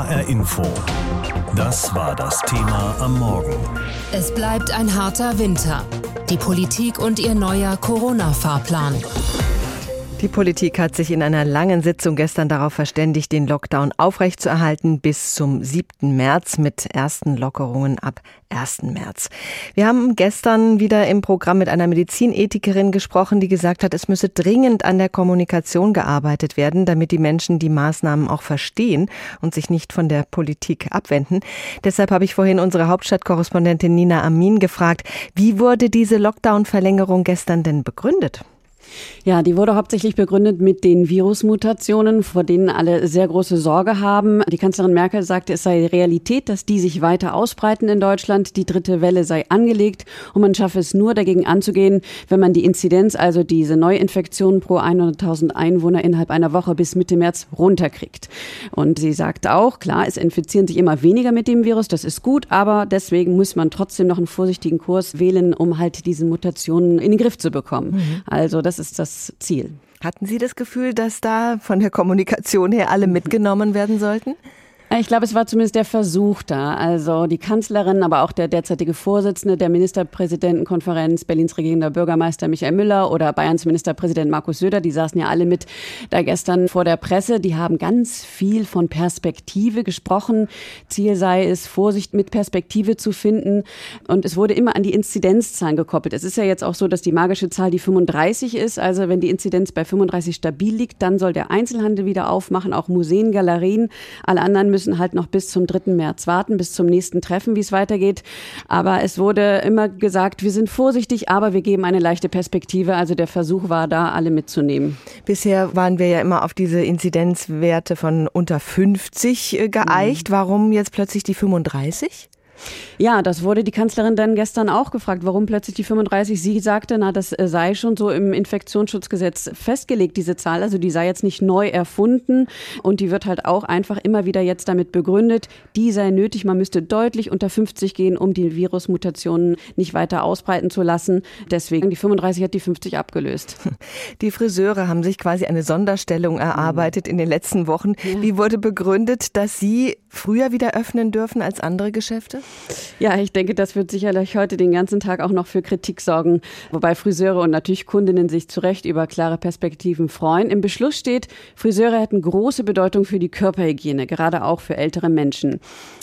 HR Info. Das war das Thema am Morgen. Es bleibt ein harter Winter. Die Politik und ihr neuer Corona-Fahrplan. Die Politik hat sich in einer langen Sitzung gestern darauf verständigt, den Lockdown aufrechtzuerhalten bis zum 7. März mit ersten Lockerungen ab 1. März. Wir haben gestern wieder im Programm mit einer Medizinethikerin gesprochen, die gesagt hat, es müsse dringend an der Kommunikation gearbeitet werden, damit die Menschen die Maßnahmen auch verstehen und sich nicht von der Politik abwenden. Deshalb habe ich vorhin unsere Hauptstadtkorrespondentin Nina Amin gefragt, wie wurde diese Lockdown-Verlängerung gestern denn begründet? Ja, die wurde hauptsächlich begründet mit den Virusmutationen, vor denen alle sehr große Sorge haben. Die Kanzlerin Merkel sagte, es sei Realität, dass die sich weiter ausbreiten in Deutschland. Die dritte Welle sei angelegt und man schaffe es nur dagegen anzugehen, wenn man die Inzidenz, also diese Neuinfektionen pro 100.000 Einwohner innerhalb einer Woche bis Mitte März runterkriegt. Und sie sagt auch, klar, es infizieren sich immer weniger mit dem Virus, das ist gut, aber deswegen muss man trotzdem noch einen vorsichtigen Kurs wählen, um halt diese Mutationen in den Griff zu bekommen. Mhm. Also das ist das Ziel. Hatten Sie das Gefühl, dass da von der Kommunikation her alle mitgenommen werden sollten? Ich glaube, es war zumindest der Versuch da. Also die Kanzlerin, aber auch der derzeitige Vorsitzende der Ministerpräsidentenkonferenz, Berlins regierender Bürgermeister Michael Müller oder Bayerns Ministerpräsident Markus Söder, die saßen ja alle mit da gestern vor der Presse. Die haben ganz viel von Perspektive gesprochen. Ziel sei es, Vorsicht mit Perspektive zu finden. Und es wurde immer an die Inzidenzzahlen gekoppelt. Es ist ja jetzt auch so, dass die magische Zahl die 35 ist. Also wenn die Inzidenz bei 35 stabil liegt, dann soll der Einzelhandel wieder aufmachen, auch Museen, Galerien. Alle anderen müssen müssen halt noch bis zum 3. März warten, bis zum nächsten Treffen, wie es weitergeht. Aber es wurde immer gesagt, wir sind vorsichtig, aber wir geben eine leichte Perspektive. Also der Versuch war da, alle mitzunehmen. Bisher waren wir ja immer auf diese Inzidenzwerte von unter 50 äh, geeicht. Mhm. Warum jetzt plötzlich die 35? Ja, das wurde die Kanzlerin dann gestern auch gefragt, warum plötzlich die 35. Sie sagte, na, das äh, sei schon so im Infektionsschutzgesetz festgelegt, diese Zahl. Also die sei jetzt nicht neu erfunden und die wird halt auch einfach immer wieder jetzt damit begründet, die sei nötig. Man müsste deutlich unter 50 gehen, um die Virusmutationen nicht weiter ausbreiten zu lassen. Deswegen die 35 hat die 50 abgelöst. Die Friseure haben sich quasi eine Sonderstellung erarbeitet in den letzten Wochen. Ja. Wie wurde begründet, dass sie früher wieder öffnen dürfen als andere Geschäfte? Ja, ich denke, das wird sicherlich heute den ganzen Tag auch noch für Kritik sorgen, wobei Friseure und natürlich Kundinnen sich zu Recht über klare Perspektiven freuen. Im Beschluss steht, Friseure hätten große Bedeutung für die Körperhygiene, gerade auch für ältere Menschen.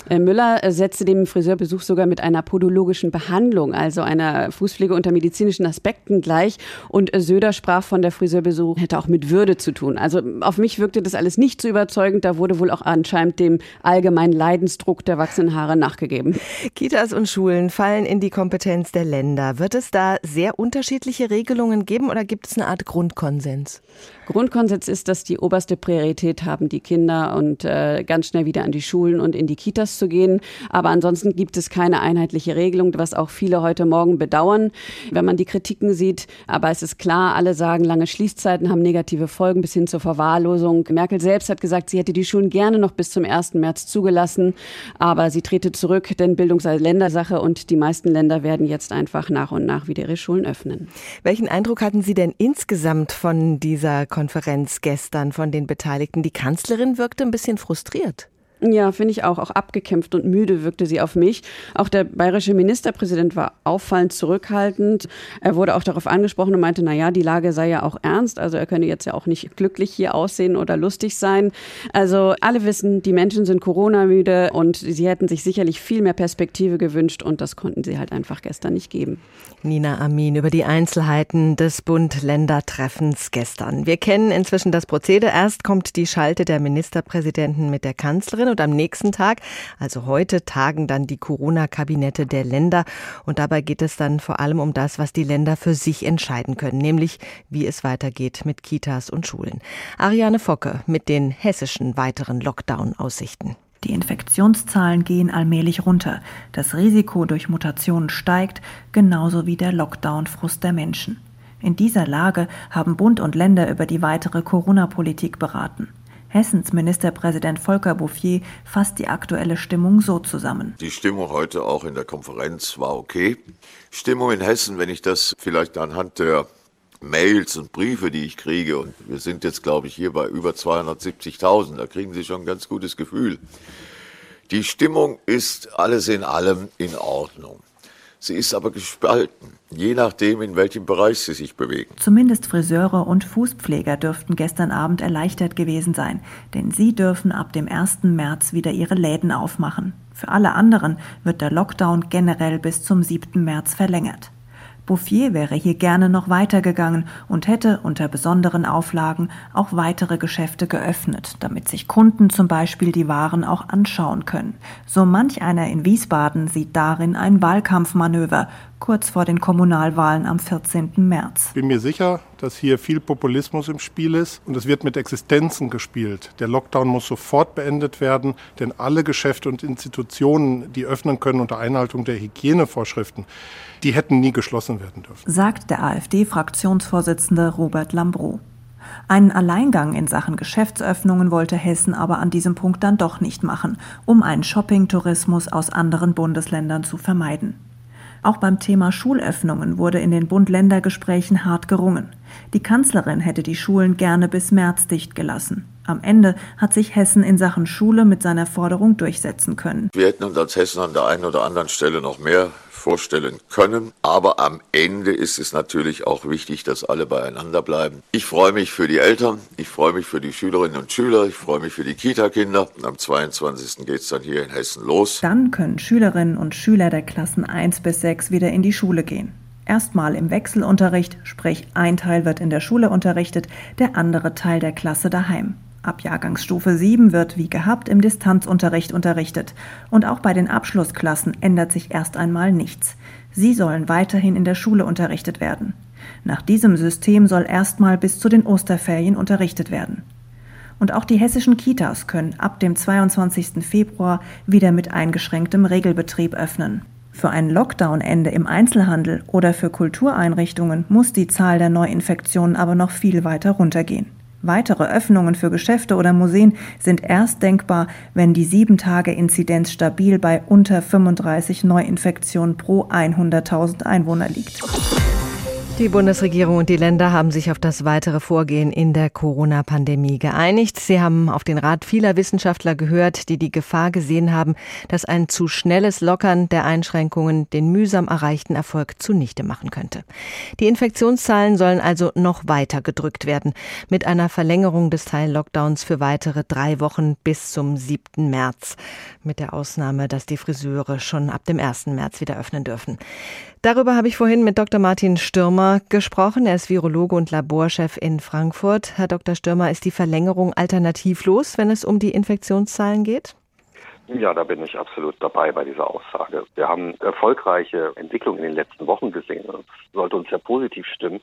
Äh, Müller setzte dem Friseurbesuch sogar mit einer podologischen Behandlung, also einer Fußpflege unter medizinischen Aspekten gleich. Und Söder sprach von der Friseurbesuch hätte auch mit Würde zu tun. Also auf mich wirkte das alles nicht so überzeugend. Da wurde wohl auch anscheinend dem allgemeinen Leidensdruck der wachsenden Haare nachgegeben. Kitas und Schulen fallen in die Kompetenz der Länder. Wird es da sehr unterschiedliche Regelungen geben oder gibt es eine Art Grundkonsens? Grundkonsens ist, dass die oberste Priorität haben, die Kinder und äh, ganz schnell wieder an die Schulen und in die Kitas zu gehen. Aber ansonsten gibt es keine einheitliche Regelung, was auch viele heute Morgen bedauern, wenn man die Kritiken sieht. Aber es ist klar, alle sagen, lange Schließzeiten haben negative Folgen bis hin zur Verwahrlosung. Merkel selbst hat gesagt, sie hätte die Schulen gerne noch bis zum 1. März zugelassen, aber sie trete zurück, denn Bildung sei Ländersache und die meisten Länder werden jetzt einfach nach und nach wieder ihre Schulen öffnen. Welchen Eindruck hatten Sie denn insgesamt von dieser Konferenz gestern von den Beteiligten. Die Kanzlerin wirkte ein bisschen frustriert. Ja, finde ich auch. Auch abgekämpft und müde wirkte sie auf mich. Auch der bayerische Ministerpräsident war auffallend zurückhaltend. Er wurde auch darauf angesprochen und meinte, na ja, die Lage sei ja auch ernst. Also er könne jetzt ja auch nicht glücklich hier aussehen oder lustig sein. Also alle wissen, die Menschen sind Corona-müde und sie hätten sich sicherlich viel mehr Perspektive gewünscht und das konnten sie halt einfach gestern nicht geben. Nina Amin über die Einzelheiten des Bund-Länder-Treffens gestern. Wir kennen inzwischen das Prozedere. Erst kommt die Schalte der Ministerpräsidenten mit der Kanzlerin und am nächsten Tag, also heute, tagen dann die Corona-Kabinette der Länder. Und dabei geht es dann vor allem um das, was die Länder für sich entscheiden können, nämlich wie es weitergeht mit Kitas und Schulen. Ariane Focke mit den hessischen weiteren Lockdown-Aussichten. Die Infektionszahlen gehen allmählich runter. Das Risiko durch Mutationen steigt, genauso wie der Lockdown-Frust der Menschen. In dieser Lage haben Bund und Länder über die weitere Corona-Politik beraten. Hessens Ministerpräsident Volker Bouffier fasst die aktuelle Stimmung so zusammen. Die Stimmung heute auch in der Konferenz war okay. Stimmung in Hessen, wenn ich das vielleicht anhand der Mails und Briefe, die ich kriege, und wir sind jetzt, glaube ich, hier bei über 270.000, da kriegen Sie schon ein ganz gutes Gefühl. Die Stimmung ist alles in allem in Ordnung. Sie ist aber gespalten, je nachdem, in welchem Bereich sie sich bewegen. Zumindest Friseure und Fußpfleger dürften gestern Abend erleichtert gewesen sein, denn sie dürfen ab dem 1. März wieder ihre Läden aufmachen. Für alle anderen wird der Lockdown generell bis zum 7. März verlängert. Bouffier wäre hier gerne noch weitergegangen und hätte unter besonderen Auflagen auch weitere Geschäfte geöffnet, damit sich Kunden zum Beispiel die Waren auch anschauen können. So manch einer in Wiesbaden sieht darin ein Wahlkampfmanöver, kurz vor den Kommunalwahlen am 14. März. Ich bin mir sicher, dass hier viel Populismus im Spiel ist und es wird mit Existenzen gespielt. Der Lockdown muss sofort beendet werden, denn alle Geschäfte und Institutionen, die öffnen können unter Einhaltung der Hygienevorschriften, die hätten nie geschlossen werden dürfen. Sagt der AfD-Fraktionsvorsitzende Robert Lambrou. Einen Alleingang in Sachen Geschäftsöffnungen wollte Hessen aber an diesem Punkt dann doch nicht machen, um einen Shopping-Tourismus aus anderen Bundesländern zu vermeiden. Auch beim Thema Schulöffnungen wurde in den Bund-Länder-Gesprächen hart gerungen. Die Kanzlerin hätte die Schulen gerne bis März dicht gelassen. Am Ende hat sich Hessen in Sachen Schule mit seiner Forderung durchsetzen können. Wir hätten uns als Hessen an der einen oder anderen Stelle noch mehr vorstellen können. Aber am Ende ist es natürlich auch wichtig, dass alle beieinander bleiben. Ich freue mich für die Eltern, ich freue mich für die Schülerinnen und Schüler, ich freue mich für die Kita-Kinder. Am 22. geht es dann hier in Hessen los. Dann können Schülerinnen und Schüler der Klassen 1 bis 6 wieder in die Schule gehen. Erstmal im Wechselunterricht, sprich ein Teil wird in der Schule unterrichtet, der andere Teil der Klasse daheim. Ab Jahrgangsstufe 7 wird wie gehabt im Distanzunterricht unterrichtet. Und auch bei den Abschlussklassen ändert sich erst einmal nichts. Sie sollen weiterhin in der Schule unterrichtet werden. Nach diesem System soll erstmal bis zu den Osterferien unterrichtet werden. Und auch die hessischen Kitas können ab dem 22. Februar wieder mit eingeschränktem Regelbetrieb öffnen. Für ein Lockdown-Ende im Einzelhandel oder für Kultureinrichtungen muss die Zahl der Neuinfektionen aber noch viel weiter runtergehen. Weitere Öffnungen für Geschäfte oder Museen sind erst denkbar, wenn die 7-Tage-Inzidenz stabil bei unter 35 Neuinfektionen pro 100.000 Einwohner liegt. Die Bundesregierung und die Länder haben sich auf das weitere Vorgehen in der Corona-Pandemie geeinigt. Sie haben auf den Rat vieler Wissenschaftler gehört, die die Gefahr gesehen haben, dass ein zu schnelles Lockern der Einschränkungen den mühsam erreichten Erfolg zunichte machen könnte. Die Infektionszahlen sollen also noch weiter gedrückt werden, mit einer Verlängerung des Teil-Lockdowns für weitere drei Wochen bis zum 7. März, mit der Ausnahme, dass die Friseure schon ab dem 1. März wieder öffnen dürfen. Darüber habe ich vorhin mit Dr. Martin Stürmer gesprochen. Er ist Virologe und Laborchef in Frankfurt. Herr Dr. Stürmer, ist die Verlängerung alternativlos, wenn es um die Infektionszahlen geht? Ja, da bin ich absolut dabei bei dieser Aussage. Wir haben erfolgreiche Entwicklungen in den letzten Wochen gesehen. Das sollte uns ja positiv stimmen.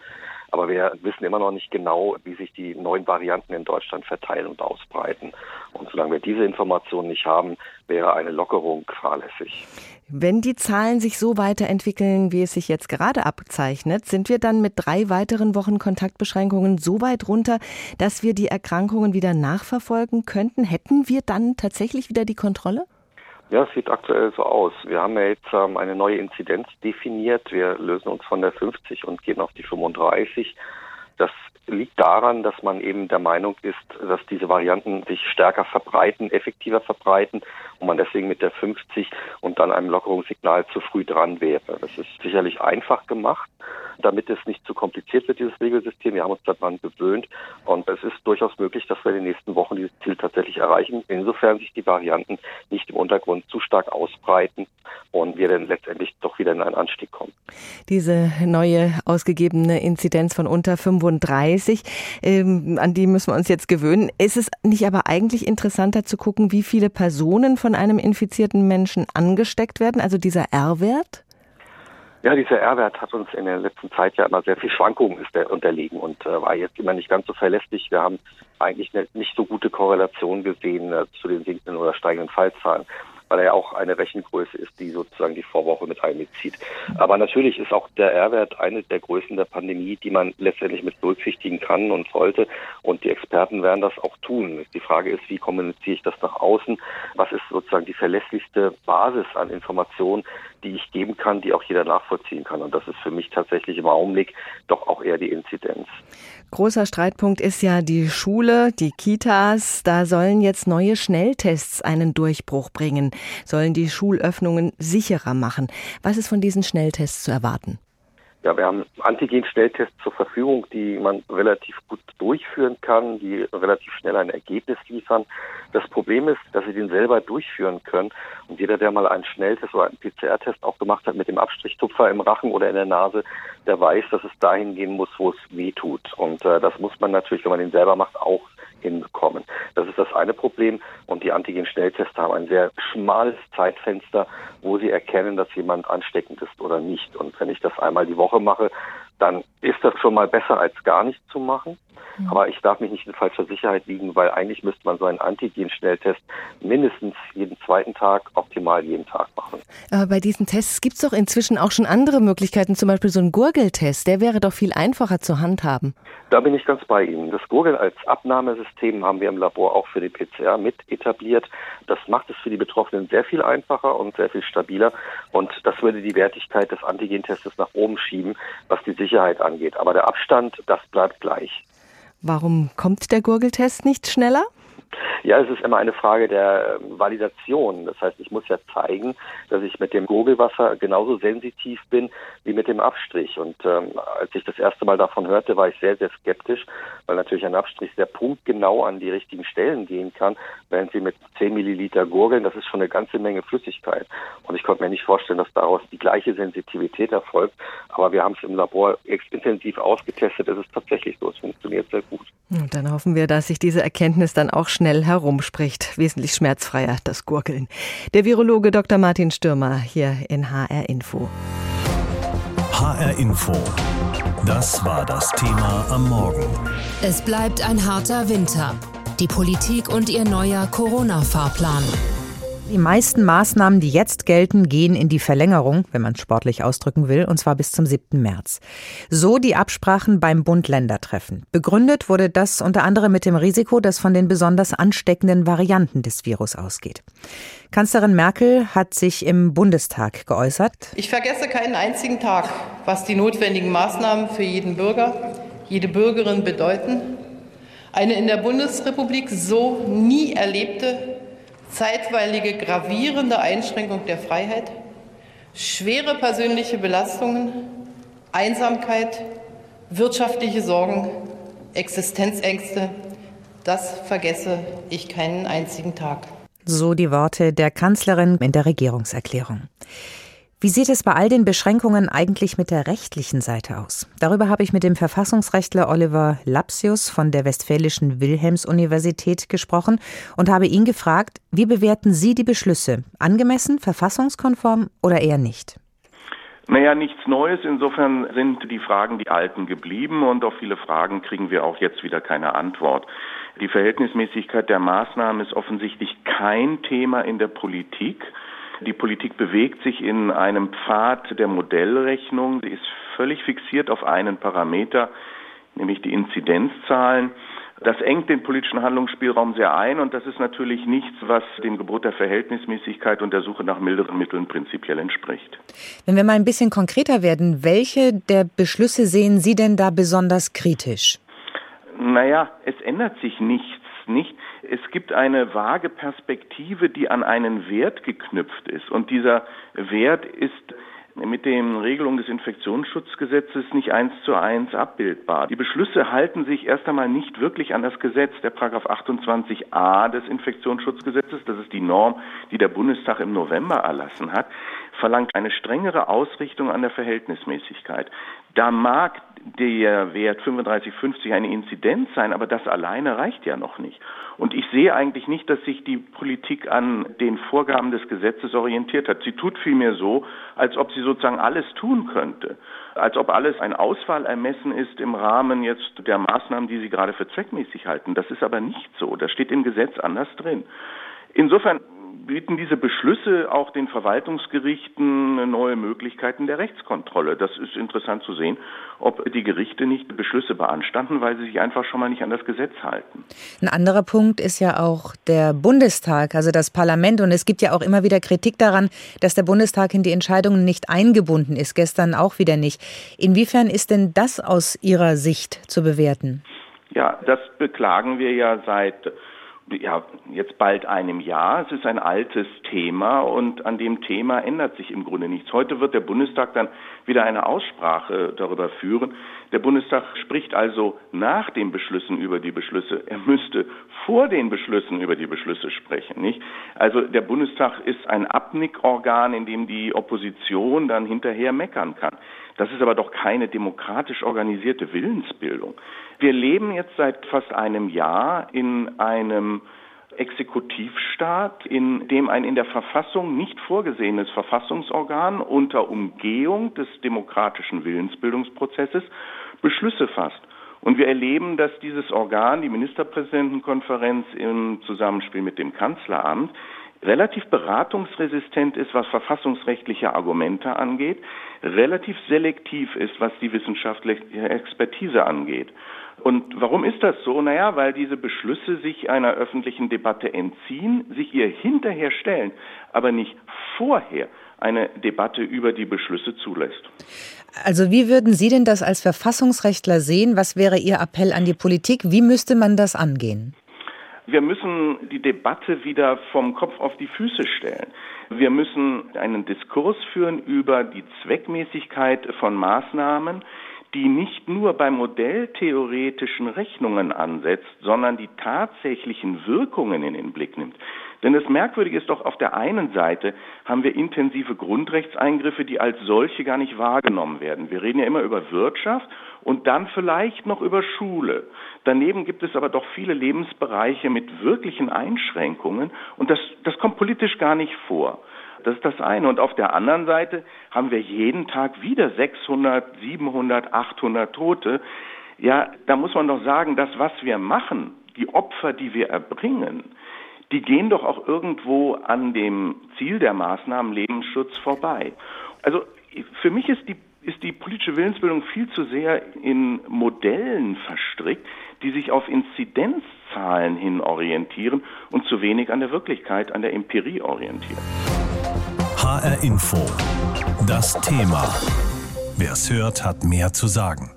Aber wir wissen immer noch nicht genau, wie sich die neuen Varianten in Deutschland verteilen und ausbreiten. Und solange wir diese Informationen nicht haben, wäre eine Lockerung fahrlässig. Wenn die Zahlen sich so weiterentwickeln, wie es sich jetzt gerade abzeichnet, sind wir dann mit drei weiteren Wochen Kontaktbeschränkungen so weit runter, dass wir die Erkrankungen wieder nachverfolgen könnten? Hätten wir dann tatsächlich wieder die Kontrolle? Ja, es sieht aktuell so aus. Wir haben ja jetzt ähm, eine neue Inzidenz definiert. Wir lösen uns von der 50 und gehen auf die 35. Das liegt daran, dass man eben der Meinung ist, dass diese Varianten sich stärker verbreiten, effektiver verbreiten und man deswegen mit der 50 und dann einem Lockerungssignal zu früh dran wäre. Das ist sicherlich einfach gemacht, damit es nicht zu kompliziert wird, dieses Regelsystem. Wir haben uns daran gewöhnt und es ist durchaus möglich, dass wir in den nächsten Wochen dieses Ziel tatsächlich erreichen, insofern sich die Varianten nicht im Untergrund zu stark ausbreiten und wir dann letztendlich doch wieder in einen Anstieg kommen. Diese neue ausgegebene Inzidenz von unter 35, ähm, an die müssen wir uns jetzt gewöhnen. Ist es nicht aber eigentlich interessanter zu gucken, wie viele Personen von einem infizierten Menschen angesteckt werden, also dieser R-Wert? Ja, dieser R-Wert hat uns in der letzten Zeit ja immer sehr viel Schwankungen ist der unterlegen und äh, war jetzt immer nicht ganz so verlässlich. Wir haben eigentlich eine nicht so gute Korrelation gesehen äh, zu den sinkenden oder steigenden Fallzahlen weil er ja auch eine Rechengröße ist, die sozusagen die Vorwoche mit einbezieht. Aber natürlich ist auch der R-Wert eine der Größen der Pandemie, die man letztendlich mit berücksichtigen kann und sollte. Und die Experten werden das auch tun. Die Frage ist, wie kommuniziere ich das nach außen? Was ist sozusagen die verlässlichste Basis an Informationen, die ich geben kann, die auch jeder nachvollziehen kann. Und das ist für mich tatsächlich im Augenblick doch auch eher die Inzidenz. Großer Streitpunkt ist ja die Schule, die Kitas. Da sollen jetzt neue Schnelltests einen Durchbruch bringen, sollen die Schulöffnungen sicherer machen. Was ist von diesen Schnelltests zu erwarten? Ja, wir haben Antigen-Schnelltests zur Verfügung, die man relativ gut durchführen kann, die relativ schnell ein Ergebnis liefern. Das Problem ist, dass Sie den selber durchführen können. Und jeder, der mal einen Schnelltest oder einen PCR-Test auch gemacht hat mit dem Abstrichtupfer im Rachen oder in der Nase, der weiß, dass es dahin gehen muss, wo es weh tut. Und äh, das muss man natürlich, wenn man den selber macht, auch hinbekommen. Das ist das eine Problem. Und die Antigen-Schnelltests haben ein sehr schmales Zeitfenster, wo sie erkennen, dass jemand ansteckend ist oder nicht. Und wenn ich das einmal die Woche mache, dann ist das schon mal besser als gar nichts zu machen. Mhm. Aber ich darf mich nicht in falscher Sicherheit wiegen, weil eigentlich müsste man so einen Antigen-Schnelltest mindestens jeden zweiten Tag, optimal jeden Tag machen. Aber bei diesen Tests gibt es doch inzwischen auch schon andere Möglichkeiten, zum Beispiel so ein Gurgeltest. Der wäre doch viel einfacher zu handhaben. Da bin ich ganz bei Ihnen. Das Gurgeln als Abnahmesystem haben wir im Labor auch für die PCR mit etabliert. Das macht es für die Betroffenen sehr viel einfacher und sehr viel stabiler. Und das würde die Wertigkeit des Antigen-Testes nach oben schieben, was die Sicherheit angeht. Aber der Abstand, das bleibt gleich. Warum kommt der Gurgeltest nicht schneller? Ja, es ist immer eine Frage der ähm, Validation. Das heißt, ich muss ja zeigen, dass ich mit dem Gurgelwasser genauso sensitiv bin wie mit dem Abstrich. Und ähm, als ich das erste Mal davon hörte, war ich sehr, sehr skeptisch, weil natürlich ein Abstrich sehr punktgenau an die richtigen Stellen gehen kann, während Sie mit 10 Milliliter gurgeln, das ist schon eine ganze Menge Flüssigkeit. Und ich konnte mir nicht vorstellen, dass daraus die gleiche Sensitivität erfolgt. Aber wir haben es im Labor intensiv ausgetestet. Es ist tatsächlich so. Es funktioniert sehr gut. Und dann hoffen wir, dass sich diese Erkenntnis dann auch schnell herumspricht. Wesentlich schmerzfreier, das Gurgeln. Der Virologe Dr. Martin Stürmer hier in HR Info. HR Info. Das war das Thema am Morgen. Es bleibt ein harter Winter. Die Politik und ihr neuer Corona-Fahrplan. Die meisten Maßnahmen, die jetzt gelten, gehen in die Verlängerung, wenn man sportlich ausdrücken will, und zwar bis zum 7. März. So die Absprachen beim Bund-Länder-Treffen. Begründet wurde das unter anderem mit dem Risiko, das von den besonders ansteckenden Varianten des Virus ausgeht. Kanzlerin Merkel hat sich im Bundestag geäußert. Ich vergesse keinen einzigen Tag, was die notwendigen Maßnahmen für jeden Bürger, jede Bürgerin bedeuten. Eine in der Bundesrepublik so nie erlebte zeitweilige gravierende Einschränkung der Freiheit, schwere persönliche Belastungen, Einsamkeit, wirtschaftliche Sorgen, Existenzängste, das vergesse ich keinen einzigen Tag. So die Worte der Kanzlerin in der Regierungserklärung. Wie sieht es bei all den Beschränkungen eigentlich mit der rechtlichen Seite aus? Darüber habe ich mit dem Verfassungsrechtler Oliver Lapsius von der Westfälischen Wilhelms-Universität gesprochen und habe ihn gefragt, wie bewerten Sie die Beschlüsse? Angemessen, verfassungskonform oder eher nicht? Naja, nichts Neues. Insofern sind die Fragen die alten geblieben und auf viele Fragen kriegen wir auch jetzt wieder keine Antwort. Die Verhältnismäßigkeit der Maßnahmen ist offensichtlich kein Thema in der Politik. Die Politik bewegt sich in einem Pfad der Modellrechnung. Sie ist völlig fixiert auf einen Parameter, nämlich die Inzidenzzahlen. Das engt den politischen Handlungsspielraum sehr ein und das ist natürlich nichts, was dem Gebot der Verhältnismäßigkeit und der Suche nach milderen Mitteln prinzipiell entspricht. Wenn wir mal ein bisschen konkreter werden, welche der Beschlüsse sehen Sie denn da besonders kritisch? Naja, es ändert sich nichts nicht. Es gibt eine vage Perspektive, die an einen Wert geknüpft ist. Und dieser Wert ist mit den Regelungen des Infektionsschutzgesetzes nicht eins zu eins abbildbar. Die Beschlüsse halten sich erst einmal nicht wirklich an das Gesetz. Der Paragraph 28a des Infektionsschutzgesetzes, das ist die Norm, die der Bundestag im November erlassen hat, verlangt eine strengere Ausrichtung an der Verhältnismäßigkeit. Da mag der Wert 35,50 eine Inzidenz sein, aber das alleine reicht ja noch nicht. Und ich sehe eigentlich nicht, dass sich die Politik an den Vorgaben des Gesetzes orientiert hat. Sie tut vielmehr so, als ob sie sozusagen alles tun könnte. Als ob alles ein Auswahlermessen ist im Rahmen jetzt der Maßnahmen, die sie gerade für zweckmäßig halten. Das ist aber nicht so. Das steht im Gesetz anders drin. Insofern bieten diese Beschlüsse auch den Verwaltungsgerichten neue Möglichkeiten der Rechtskontrolle. Das ist interessant zu sehen, ob die Gerichte nicht Beschlüsse beanstanden, weil sie sich einfach schon mal nicht an das Gesetz halten. Ein anderer Punkt ist ja auch der Bundestag, also das Parlament. Und es gibt ja auch immer wieder Kritik daran, dass der Bundestag in die Entscheidungen nicht eingebunden ist. Gestern auch wieder nicht. Inwiefern ist denn das aus Ihrer Sicht zu bewerten? Ja, das beklagen wir ja seit ja, jetzt bald einem Jahr. Es ist ein altes Thema und an dem Thema ändert sich im Grunde nichts. Heute wird der Bundestag dann wieder eine Aussprache darüber führen. Der Bundestag spricht also nach den Beschlüssen über die Beschlüsse. Er müsste vor den Beschlüssen über die Beschlüsse sprechen, nicht? Also der Bundestag ist ein Abnickorgan, in dem die Opposition dann hinterher meckern kann. Das ist aber doch keine demokratisch organisierte Willensbildung. Wir leben jetzt seit fast einem Jahr in einem Exekutivstaat, in dem ein in der Verfassung nicht vorgesehenes Verfassungsorgan unter Umgehung des demokratischen Willensbildungsprozesses Beschlüsse fasst. Und wir erleben, dass dieses Organ, die Ministerpräsidentenkonferenz im Zusammenspiel mit dem Kanzleramt, relativ beratungsresistent ist, was verfassungsrechtliche Argumente angeht, relativ selektiv ist, was die wissenschaftliche Expertise angeht. Und warum ist das so? Naja, weil diese Beschlüsse sich einer öffentlichen Debatte entziehen, sich ihr hinterher stellen, aber nicht vorher eine Debatte über die Beschlüsse zulässt. Also wie würden Sie denn das als Verfassungsrechtler sehen? Was wäre Ihr Appell an die Politik? Wie müsste man das angehen? Wir müssen die Debatte wieder vom Kopf auf die Füße stellen. Wir müssen einen Diskurs führen über die Zweckmäßigkeit von Maßnahmen, die nicht nur bei modelltheoretischen Rechnungen ansetzt, sondern die tatsächlichen Wirkungen in den Blick nimmt. Denn das Merkwürdige ist doch, auf der einen Seite haben wir intensive Grundrechtseingriffe, die als solche gar nicht wahrgenommen werden. Wir reden ja immer über Wirtschaft und dann vielleicht noch über Schule. Daneben gibt es aber doch viele Lebensbereiche mit wirklichen Einschränkungen und das, das kommt politisch gar nicht vor. Das ist das eine. Und auf der anderen Seite haben wir jeden Tag wieder 600, 700, 800 Tote. Ja, da muss man doch sagen, das, was wir machen, die Opfer, die wir erbringen, die gehen doch auch irgendwo an dem Ziel der Maßnahmen Lebensschutz vorbei. Also für mich ist die ist die politische Willensbildung viel zu sehr in Modellen verstrickt, die sich auf Inzidenzzahlen hin orientieren und zu wenig an der Wirklichkeit, an der Empirie orientieren. HR Info. Das Thema. Wer es hört, hat mehr zu sagen.